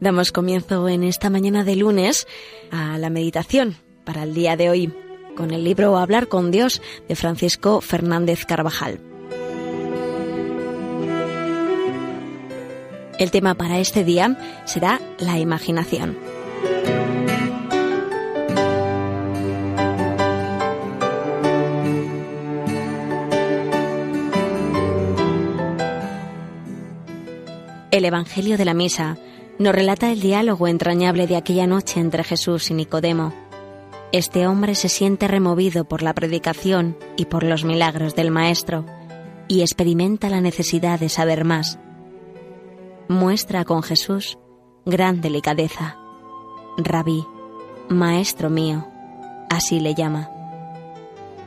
Damos comienzo en esta mañana de lunes a la meditación para el día de hoy con el libro Hablar con Dios de Francisco Fernández Carvajal. El tema para este día será la imaginación. El Evangelio de la Misa nos relata el diálogo entrañable de aquella noche entre Jesús y Nicodemo. Este hombre se siente removido por la predicación y por los milagros del Maestro y experimenta la necesidad de saber más. Muestra con Jesús gran delicadeza. Rabí, Maestro mío, así le llama.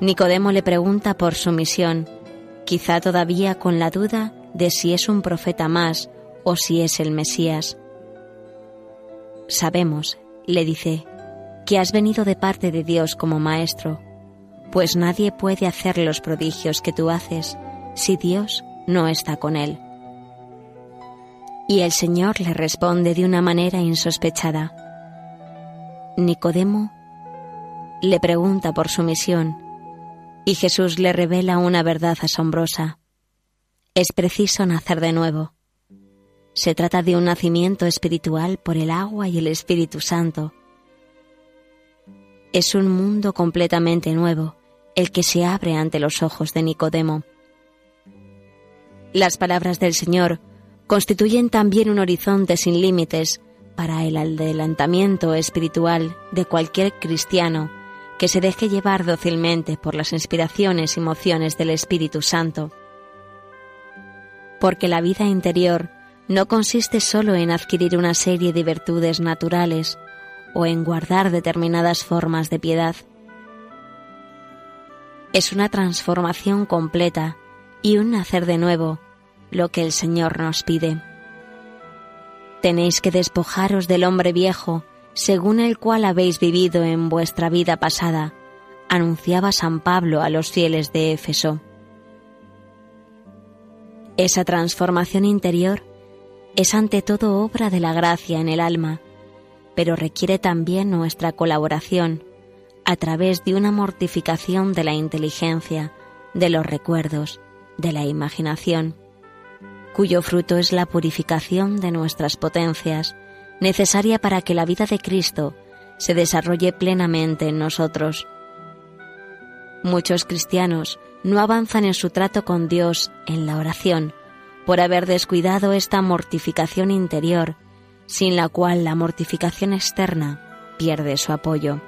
Nicodemo le pregunta por su misión, quizá todavía con la duda de si es un profeta más o si es el Mesías. Sabemos, le dice, que has venido de parte de Dios como maestro, pues nadie puede hacer los prodigios que tú haces si Dios no está con él. Y el Señor le responde de una manera insospechada. Nicodemo le pregunta por su misión y Jesús le revela una verdad asombrosa. Es preciso nacer de nuevo. Se trata de un nacimiento espiritual por el agua y el Espíritu Santo. Es un mundo completamente nuevo el que se abre ante los ojos de Nicodemo. Las palabras del Señor constituyen también un horizonte sin límites para el adelantamiento espiritual de cualquier cristiano que se deje llevar dócilmente por las inspiraciones y emociones del Espíritu Santo. Porque la vida interior no consiste solo en adquirir una serie de virtudes naturales o en guardar determinadas formas de piedad. Es una transformación completa y un nacer de nuevo lo que el Señor nos pide. Tenéis que despojaros del hombre viejo, según el cual habéis vivido en vuestra vida pasada, anunciaba San Pablo a los fieles de Éfeso. Esa transformación interior es ante todo obra de la gracia en el alma, pero requiere también nuestra colaboración a través de una mortificación de la inteligencia, de los recuerdos, de la imaginación, cuyo fruto es la purificación de nuestras potencias, necesaria para que la vida de Cristo se desarrolle plenamente en nosotros. Muchos cristianos no avanzan en su trato con Dios en la oración, por haber descuidado esta mortificación interior, sin la cual la mortificación externa pierde su apoyo.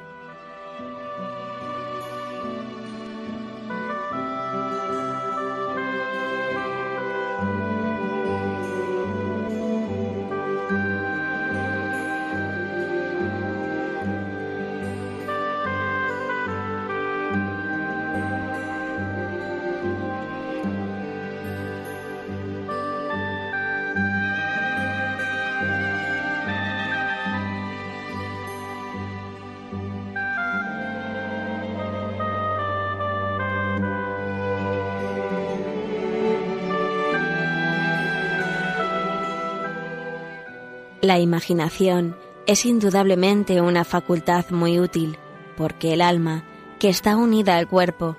La imaginación es indudablemente una facultad muy útil, porque el alma, que está unida al cuerpo,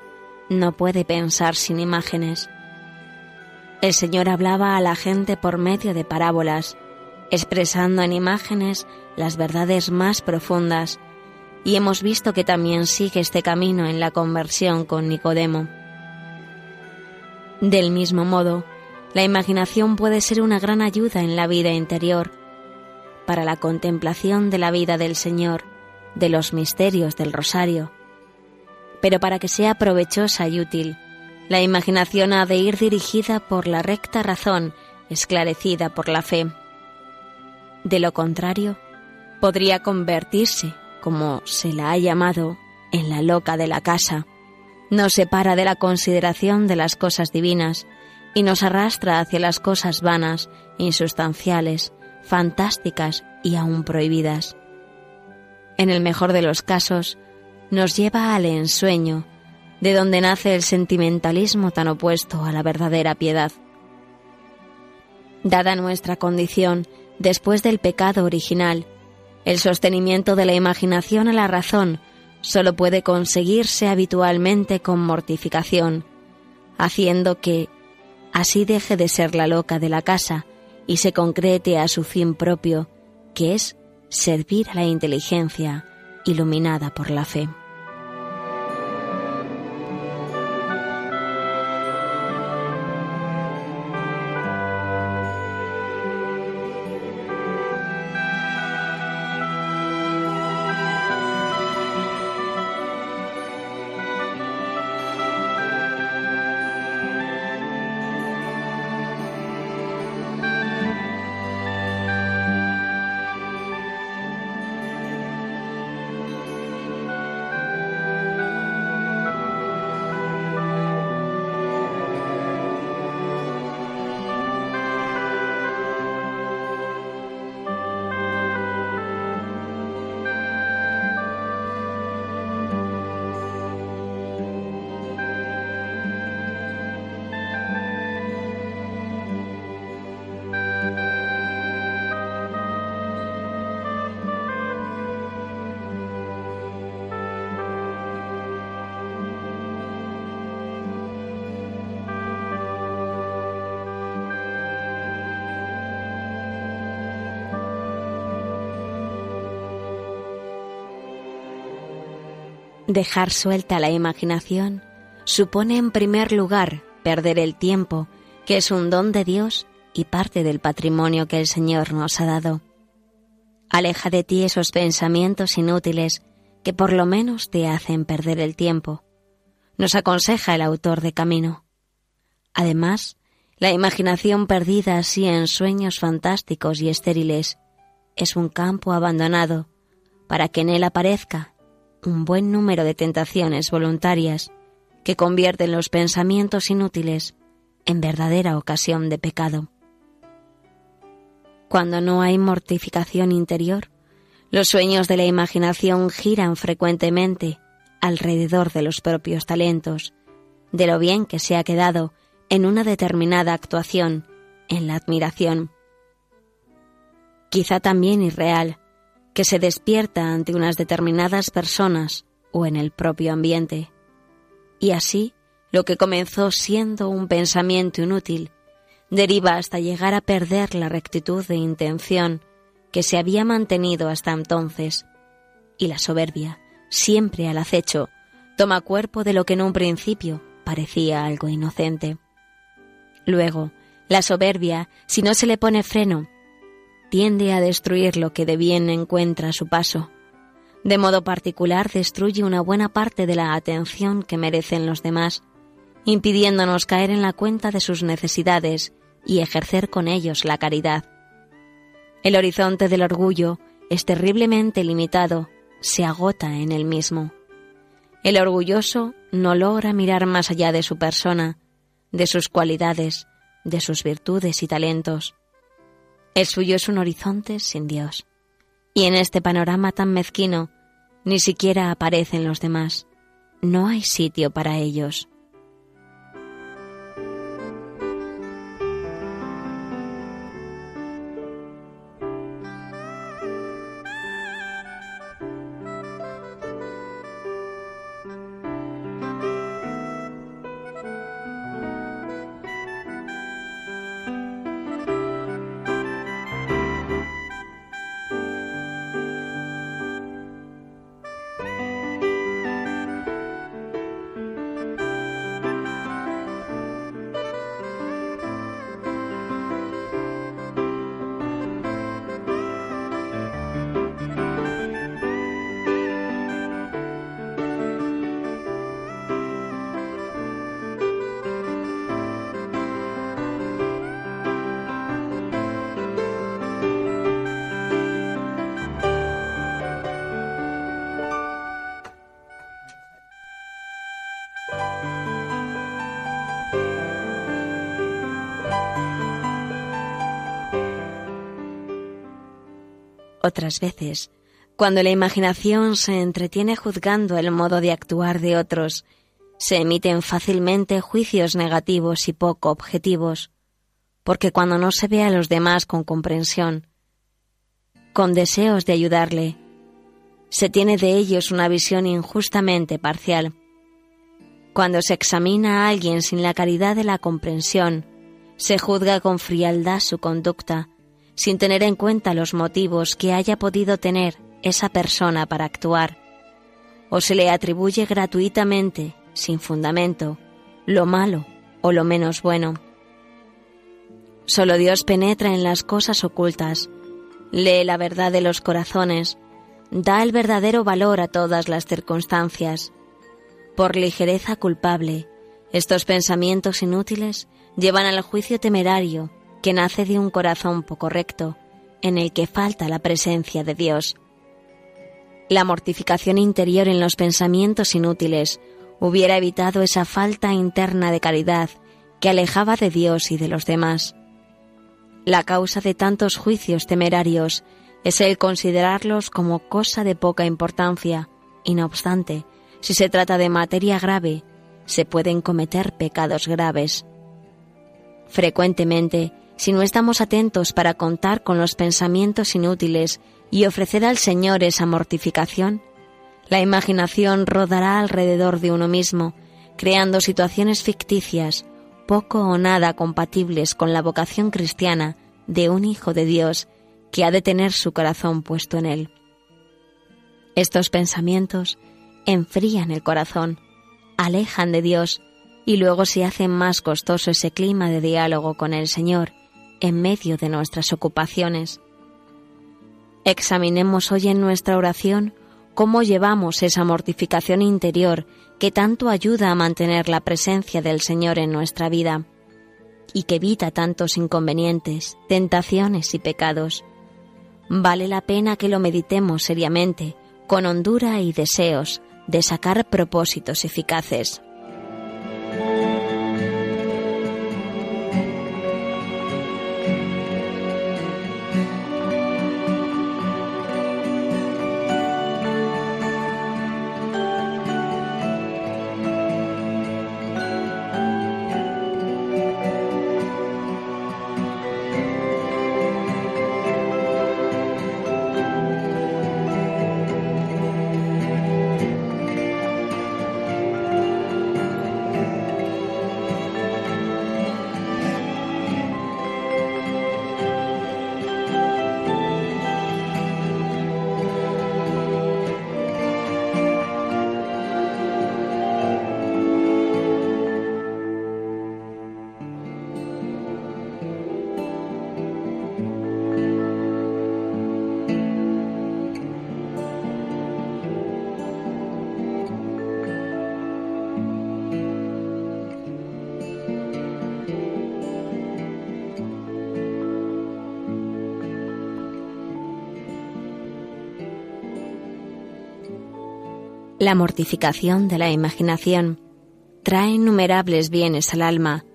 no puede pensar sin imágenes. El Señor hablaba a la gente por medio de parábolas, expresando en imágenes las verdades más profundas, y hemos visto que también sigue este camino en la conversión con Nicodemo. Del mismo modo, la imaginación puede ser una gran ayuda en la vida interior, para la contemplación de la vida del Señor, de los misterios del rosario. Pero para que sea provechosa y útil, la imaginación ha de ir dirigida por la recta razón, esclarecida por la fe. De lo contrario, podría convertirse, como se la ha llamado, en la loca de la casa. Nos separa de la consideración de las cosas divinas y nos arrastra hacia las cosas vanas, insustanciales, fantásticas y aún prohibidas. En el mejor de los casos, nos lleva al ensueño, de donde nace el sentimentalismo tan opuesto a la verdadera piedad. Dada nuestra condición, Después del pecado original, el sostenimiento de la imaginación a la razón solo puede conseguirse habitualmente con mortificación, haciendo que así deje de ser la loca de la casa y se concrete a su fin propio, que es servir a la inteligencia iluminada por la fe. Dejar suelta la imaginación supone en primer lugar perder el tiempo, que es un don de Dios y parte del patrimonio que el Señor nos ha dado. Aleja de ti esos pensamientos inútiles que por lo menos te hacen perder el tiempo, nos aconseja el autor de Camino. Además, la imaginación perdida así en sueños fantásticos y estériles es un campo abandonado para que en él aparezca un buen número de tentaciones voluntarias que convierten los pensamientos inútiles en verdadera ocasión de pecado. Cuando no hay mortificación interior, los sueños de la imaginación giran frecuentemente alrededor de los propios talentos, de lo bien que se ha quedado en una determinada actuación, en la admiración. Quizá también irreal, que se despierta ante unas determinadas personas o en el propio ambiente. Y así, lo que comenzó siendo un pensamiento inútil, deriva hasta llegar a perder la rectitud de intención que se había mantenido hasta entonces, y la soberbia, siempre al acecho, toma cuerpo de lo que en un principio parecía algo inocente. Luego, la soberbia, si no se le pone freno, tiende a destruir lo que de bien encuentra a su paso. De modo particular destruye una buena parte de la atención que merecen los demás, impidiéndonos caer en la cuenta de sus necesidades y ejercer con ellos la caridad. El horizonte del orgullo es terriblemente limitado, se agota en él mismo. El orgulloso no logra mirar más allá de su persona, de sus cualidades, de sus virtudes y talentos. El suyo es un horizonte sin Dios. Y en este panorama tan mezquino, ni siquiera aparecen los demás. No hay sitio para ellos. Otras veces, cuando la imaginación se entretiene juzgando el modo de actuar de otros, se emiten fácilmente juicios negativos y poco objetivos, porque cuando no se ve a los demás con comprensión, con deseos de ayudarle. Se tiene de ellos una visión injustamente parcial. Cuando se examina a alguien sin la caridad de la comprensión, se juzga con frialdad su conducta, sin tener en cuenta los motivos que haya podido tener esa persona para actuar, o se le atribuye gratuitamente, sin fundamento, lo malo o lo menos bueno. Solo Dios penetra en las cosas ocultas, lee la verdad de los corazones, da el verdadero valor a todas las circunstancias. Por ligereza culpable, estos pensamientos inútiles llevan al juicio temerario que nace de un corazón poco recto, en el que falta la presencia de Dios. La mortificación interior en los pensamientos inútiles hubiera evitado esa falta interna de caridad que alejaba de Dios y de los demás. La causa de tantos juicios temerarios es el considerarlos como cosa de poca importancia, y no obstante, si se trata de materia grave, se pueden cometer pecados graves. Frecuentemente, si no estamos atentos para contar con los pensamientos inútiles y ofrecer al Señor esa mortificación, la imaginación rodará alrededor de uno mismo, creando situaciones ficticias, poco o nada compatibles con la vocación cristiana de un Hijo de Dios que ha de tener su corazón puesto en él. Estos pensamientos enfrían el corazón, alejan de Dios y luego se hace más costoso ese clima de diálogo con el Señor en medio de nuestras ocupaciones. Examinemos hoy en nuestra oración cómo llevamos esa mortificación interior que tanto ayuda a mantener la presencia del Señor en nuestra vida y que evita tantos inconvenientes, tentaciones y pecados. Vale la pena que lo meditemos seriamente, con hondura y deseos de sacar propósitos eficaces. La mortificación de la imaginación trae innumerables bienes al alma.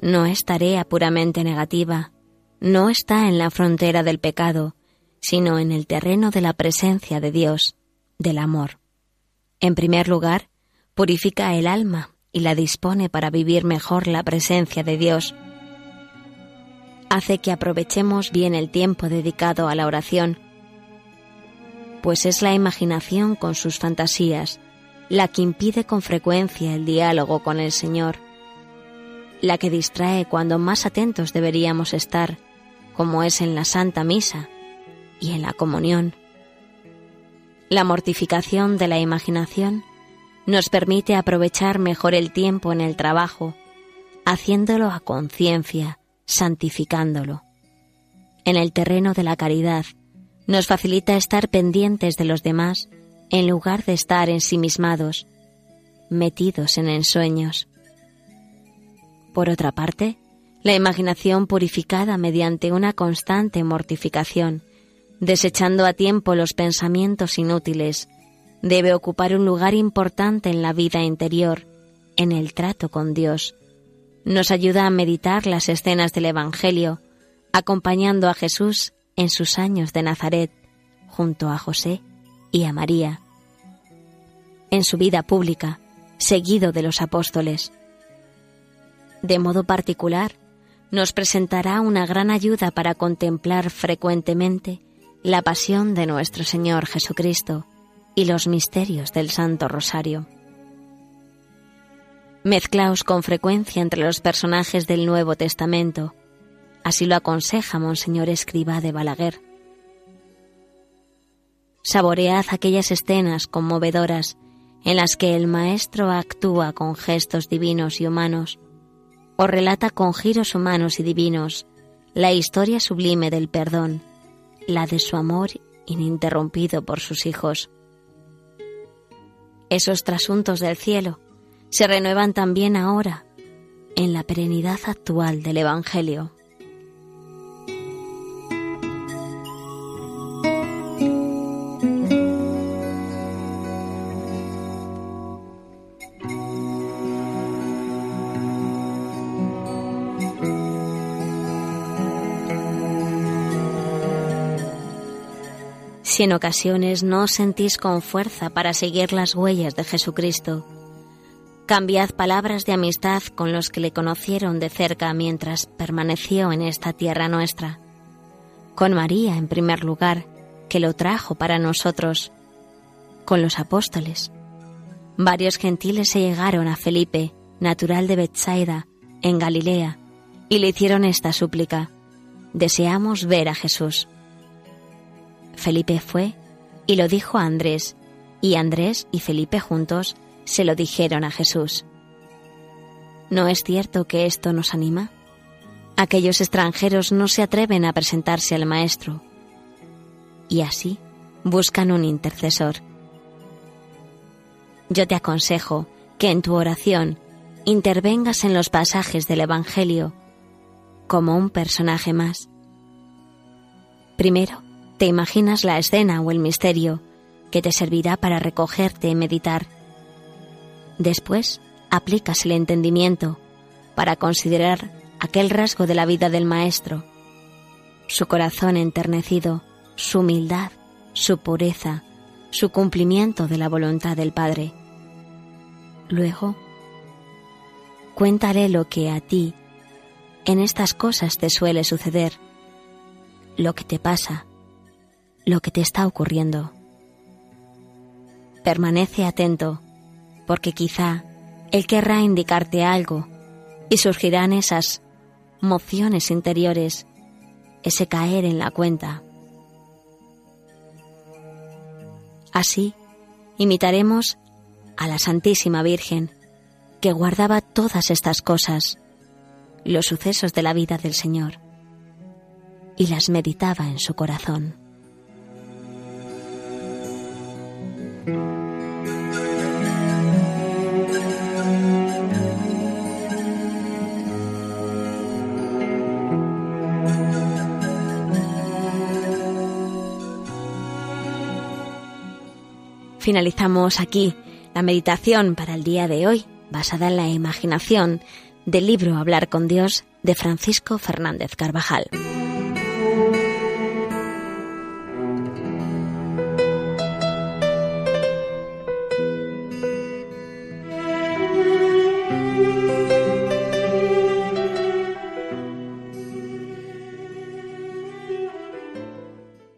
No es tarea puramente negativa, no está en la frontera del pecado, sino en el terreno de la presencia de Dios, del amor. En primer lugar, purifica el alma y la dispone para vivir mejor la presencia de Dios. Hace que aprovechemos bien el tiempo dedicado a la oración, pues es la imaginación con sus fantasías la que impide con frecuencia el diálogo con el Señor, la que distrae cuando más atentos deberíamos estar, como es en la Santa Misa y en la comunión. La mortificación de la imaginación nos permite aprovechar mejor el tiempo en el trabajo, haciéndolo a conciencia, santificándolo. En el terreno de la caridad, nos facilita estar pendientes de los demás en lugar de estar ensimismados, metidos en ensueños. Por otra parte, la imaginación purificada mediante una constante mortificación, desechando a tiempo los pensamientos inútiles, debe ocupar un lugar importante en la vida interior, en el trato con Dios. Nos ayuda a meditar las escenas del Evangelio, acompañando a Jesús en sus años de Nazaret junto a José y a María. En su vida pública, seguido de los apóstoles. De modo particular, nos presentará una gran ayuda para contemplar frecuentemente la pasión de nuestro Señor Jesucristo y los misterios del Santo Rosario. Mezclaos con frecuencia entre los personajes del Nuevo Testamento, así lo aconseja Monseñor Escriba de Balaguer. Saboread aquellas escenas conmovedoras en las que el Maestro actúa con gestos divinos y humanos, o relata con giros humanos y divinos la historia sublime del perdón, la de su amor ininterrumpido por sus hijos. Esos trasuntos del cielo se renuevan también ahora en la perenidad actual del Evangelio. Si en ocasiones no os sentís con fuerza para seguir las huellas de Jesucristo, cambiad palabras de amistad con los que le conocieron de cerca mientras permaneció en esta tierra nuestra. Con María, en primer lugar, que lo trajo para nosotros. Con los apóstoles. Varios gentiles se llegaron a Felipe, natural de Bethsaida, en Galilea, y le hicieron esta súplica. Deseamos ver a Jesús. Felipe fue y lo dijo a Andrés, y Andrés y Felipe juntos se lo dijeron a Jesús. ¿No es cierto que esto nos anima? Aquellos extranjeros no se atreven a presentarse al Maestro y así buscan un intercesor. Yo te aconsejo que en tu oración intervengas en los pasajes del Evangelio como un personaje más. Primero, te imaginas la escena o el misterio que te servirá para recogerte y meditar. Después, aplicas el entendimiento para considerar aquel rasgo de la vida del Maestro, su corazón enternecido, su humildad, su pureza, su cumplimiento de la voluntad del Padre. Luego, cuéntale lo que a ti en estas cosas te suele suceder, lo que te pasa, lo que te está ocurriendo. Permanece atento, porque quizá Él querrá indicarte algo y surgirán esas mociones interiores, ese caer en la cuenta. Así, imitaremos a la Santísima Virgen, que guardaba todas estas cosas, los sucesos de la vida del Señor, y las meditaba en su corazón. Finalizamos aquí la meditación para el día de hoy, basada en la imaginación del libro Hablar con Dios de Francisco Fernández Carvajal.